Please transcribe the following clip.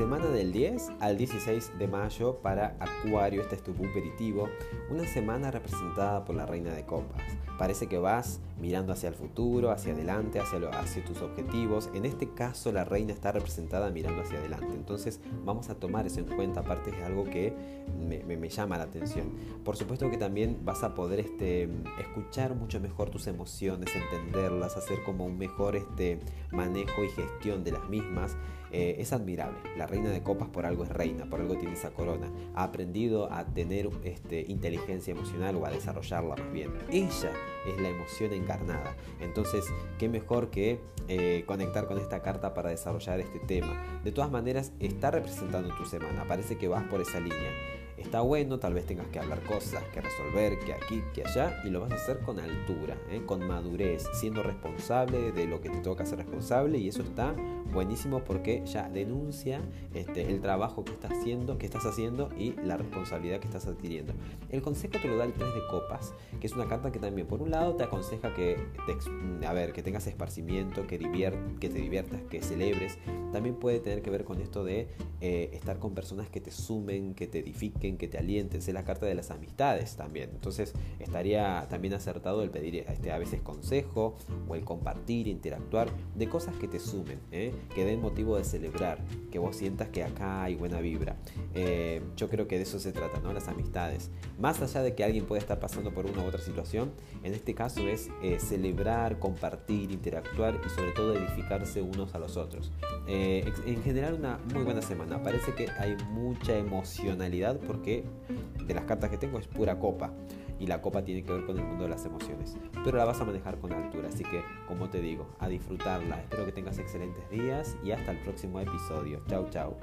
10 al 16 de mayo para Acuario, este es tu aperitivo, una semana representada por la Reina de Copas. Parece que vas mirando hacia el futuro, hacia adelante, hacia, hacia tus objetivos. En este caso la reina está representada mirando hacia adelante. Entonces vamos a tomar eso en cuenta, aparte es algo que me, llama la atención. Por supuesto que también vas a poder este, escuchar mucho mejor tus emociones, entenderlas, hacer como un mejor este, manejo y gestión de las mismas. Eh, es admirable. La reina de copas por algo es reina, por algo tiene esa corona. Ha aprendido a tener este, inteligencia emocional o a desarrollarla más bien. Ella es la emoción encarnada. Entonces, qué mejor que eh, conectar con esta carta para desarrollar este tema. De todas maneras, está representando tu semana. Parece que vas por esa línea está bueno, tal vez tengas que hablar cosas, que resolver, que aquí, que allá, y lo vas a hacer con altura, ¿eh? con madurez, siendo responsable de lo que te toca ser responsable, y eso está buenísimo porque ya denuncia este, el trabajo que estás haciendo, que estás haciendo y la responsabilidad que estás adquiriendo. El consejo te lo da el 3 de copas, que es una carta que también por un lado te aconseja que te, a ver, que tengas esparcimiento, que, que te diviertas, que celebres. También puede tener que ver con esto de eh, estar con personas que te sumen, que te edifiquen, que te alienten, es la carta de las amistades también. Entonces estaría también acertado el pedir este, a veces consejo o el compartir, interactuar de cosas que te sumen, ¿eh? Que den motivo de celebrar, que vos sientas que acá hay buena vibra. Eh, yo creo que de eso se trata, ¿no? Las amistades. Más allá de que alguien pueda estar pasando por una u otra situación, en este caso es eh, celebrar, compartir, interactuar y sobre todo edificarse unos a los otros. en general una muy buena semana. Parece que hay mucha emocionalidad porque de las cartas que tengo es pura copa y la copa tiene que ver con el mundo de las emociones. Pero la vas a manejar con altura, así que como te digo, a disfrutarla. Espero que tengas excelentes días y hasta el próximo episodio. Chau chau.